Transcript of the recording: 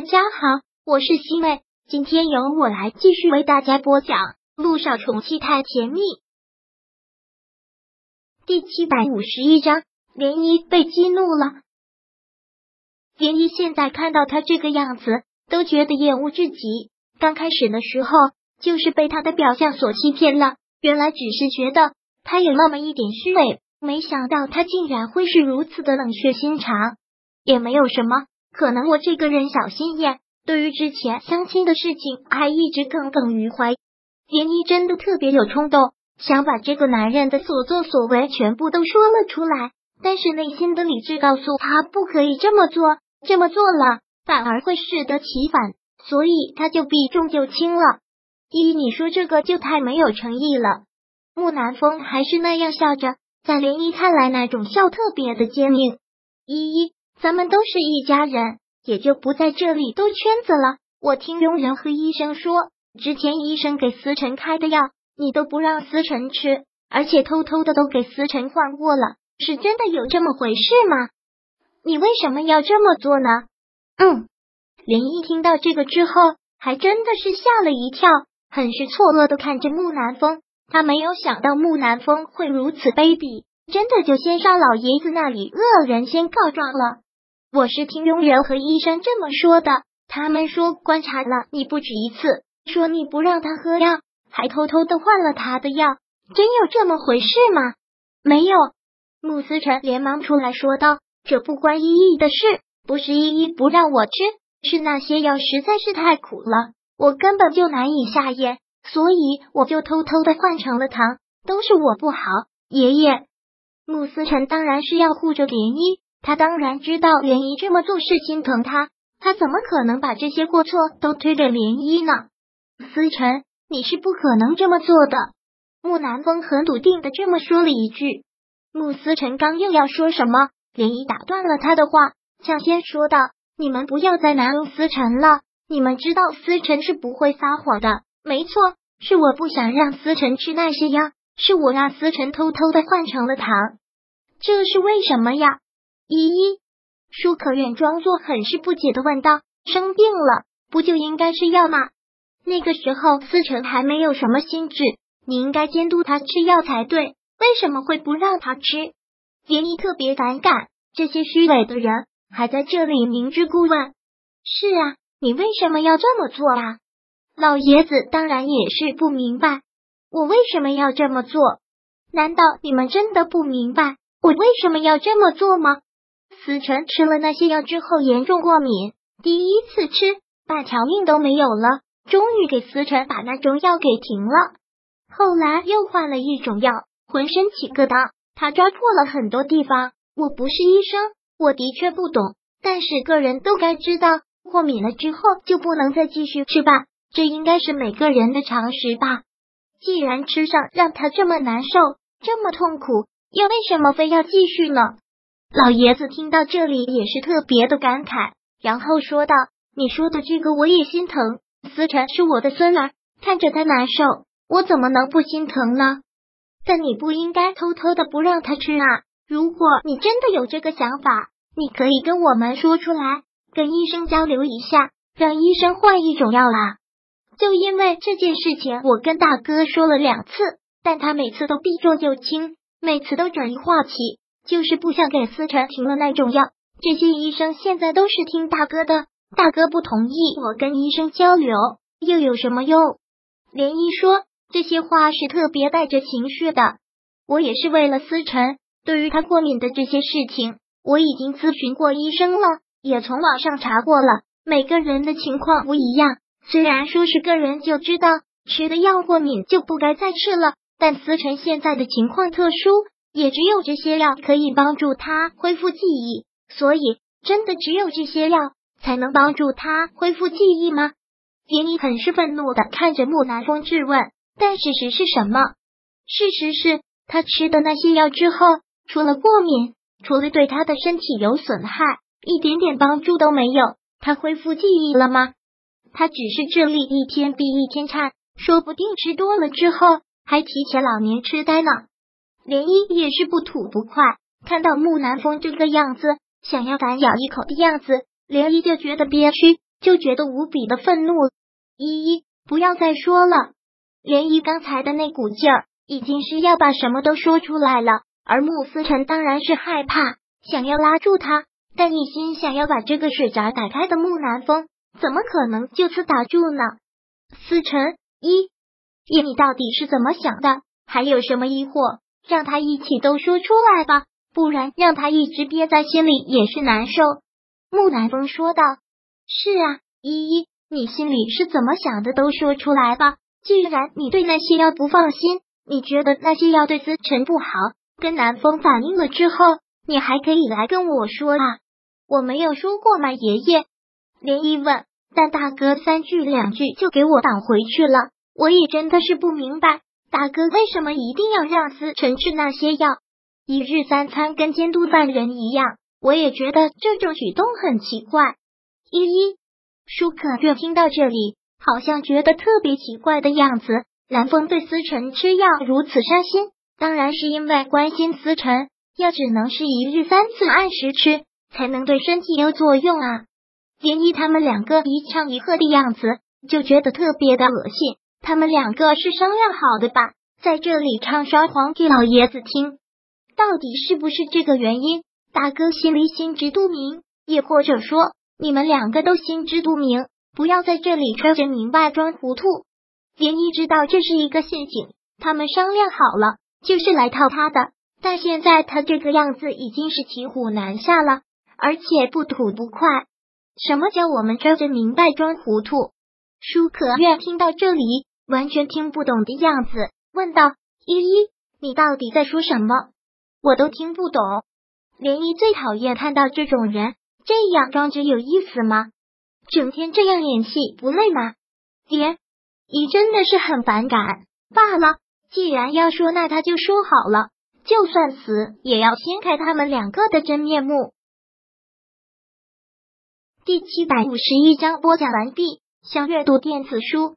大家好，我是西妹，今天由我来继续为大家播讲《路上宠妻太甜蜜》第七百五十一章。涟漪被激怒了，涟漪现在看到他这个样子，都觉得厌恶至极。刚开始的时候，就是被他的表象所欺骗了，原来只是觉得他有那么一点虚伪，没想到他竟然会是如此的冷血心肠。也没有什么。可能我这个人小心眼，对于之前相亲的事情还一直耿耿于怀。涟漪真的特别有冲动，想把这个男人的所作所为全部都说了出来，但是内心的理智告诉他不可以这么做，这么做了反而会适得其反，所以他就避重就轻了。依依，你说这个就太没有诚意了。木南风还是那样笑着，在涟漪看来，那种笑特别的坚硬。依依。咱们都是一家人，也就不在这里兜圈子了。我听佣人和医生说，之前医生给思辰开的药，你都不让思辰吃，而且偷偷的都给思辰换过了，是真的有这么回事吗？你为什么要这么做呢？嗯，连一听到这个之后，还真的是吓了一跳，很是错愕的看着木南风。他没有想到木南风会如此卑鄙，真的就先上老爷子那里恶人先告状了。我是听佣人和医生这么说的，他们说观察了你不止一次，说你不让他喝药，还偷偷的换了他的药，真有这么回事吗？没有。穆思辰连忙出来说道：“这不关依依的事，不是依依不让我吃，是那些药实在是太苦了，我根本就难以下咽，所以我就偷偷的换成了糖，都是我不好。爷爷，穆思辰当然是要护着莲漪。”他当然知道涟漪这么做是心疼他，他怎么可能把这些过错都推给涟漪呢？思辰，你是不可能这么做的。木南风很笃定的这么说了一句。穆思辰刚又要说什么，涟漪打断了他的话，抢先说道：“你们不要再难为思辰了，你们知道思辰是不会撒谎的。没错，是我不想让思辰吃那些药，是我让思辰偷偷的换成了糖，这是为什么呀？”依依，舒可远装作很是不解的问道：“生病了，不就应该吃药吗？那个时候思成还没有什么心智，你应该监督他吃药才对，为什么会不让他吃？”连依特别反感这些虚伪的人还在这里明知故问。是啊，你为什么要这么做啊？老爷子当然也是不明白，我为什么要这么做？难道你们真的不明白我为什么要这么做吗？思辰吃了那些药之后严重过敏，第一次吃半条命都没有了，终于给思辰把那种药给停了。后来又换了一种药，浑身起疙瘩，他抓破了很多地方。我不是医生，我的确不懂，但是个人都该知道，过敏了之后就不能再继续吃吧，这应该是每个人的常识吧。既然吃上让他这么难受，这么痛苦，又为什么非要继续呢？老爷子听到这里也是特别的感慨，然后说道：“你说的这个我也心疼，思辰是我的孙儿，看着他难受，我怎么能不心疼呢？但你不应该偷偷的不让他吃啊！如果你真的有这个想法，你可以跟我们说出来，跟医生交流一下，让医生换一种药啦。就因为这件事情，我跟大哥说了两次，但他每次都避重就轻，每次都转移话题。”就是不想给思辰停了那种药，这些医生现在都是听大哥的，大哥不同意我跟医生交流，又有什么用？连依说这些话是特别带着情绪的，我也是为了思辰，对于他过敏的这些事情，我已经咨询过医生了，也从网上查过了，每个人的情况不一样，虽然说是个人就知道吃的药过敏就不该再吃了，但思辰现在的情况特殊。也只有这些药可以帮助他恢复记忆，所以真的只有这些药才能帮助他恢复记忆吗？杰尼很是愤怒的看着木南风质问，但事实是什么？事实是他吃的那些药之后，除了过敏，除了对他的身体有损害，一点点帮助都没有。他恢复记忆了吗？他只是智力一天比一天差，说不定吃多了之后还提前老年痴呆呢。涟漪也是不吐不快，看到木南风这个样子，想要反咬一口的样子，涟漪就觉得憋屈。就觉得无比的愤怒。依依，不要再说了。涟漪刚才的那股劲儿，已经是要把什么都说出来了。而穆思辰当然是害怕，想要拉住他，但一心想要把这个水闸打开的木南风，怎么可能就此打住呢？思辰，依依，你到底是怎么想的？还有什么疑惑？让他一起都说出来吧，不然让他一直憋在心里也是难受。木南风说道：“是啊，依依，你心里是怎么想的？都说出来吧。既然你对那些药不放心，你觉得那些药对思辰不好，跟南风反映了之后，你还可以来跟我说啊。我没有说过吗？爷爷，连一问，但大哥三句两句就给我挡回去了。我也真的是不明白，大哥为什么一定要让思晨吃那些药，一日三餐跟监督犯人一样。我也觉得这种举动很奇怪。依依，舒可月听到这里。好像觉得特别奇怪的样子。南风对思辰吃药如此上心，当然是因为关心思辰。药只能是一日三次按时吃，才能对身体有作用啊。连漪他们两个一唱一和的样子，就觉得特别的恶心。他们两个是商量好的吧？在这里唱双簧给老爷子听，到底是不是这个原因？大哥心里心知肚明，也或者说你们两个都心知肚明。不要在这里揣着明白装糊涂。连漪知道这是一个陷阱，他们商量好了，就是来套他的。但现在他这个样子已经是骑虎难下了，而且不吐不快。什么叫我们揣着明白装糊涂？舒可愿听到这里，完全听不懂的样子，问道：“依依，你到底在说什么？我都听不懂。”连依最讨厌看到这种人这样装着有意思吗？整天这样演戏不累吗？爹，你真的是很反感。罢了，既然要说，那他就说好了，就算死也要掀开他们两个的真面目。第七百五十一章播讲完毕。想阅读电子书，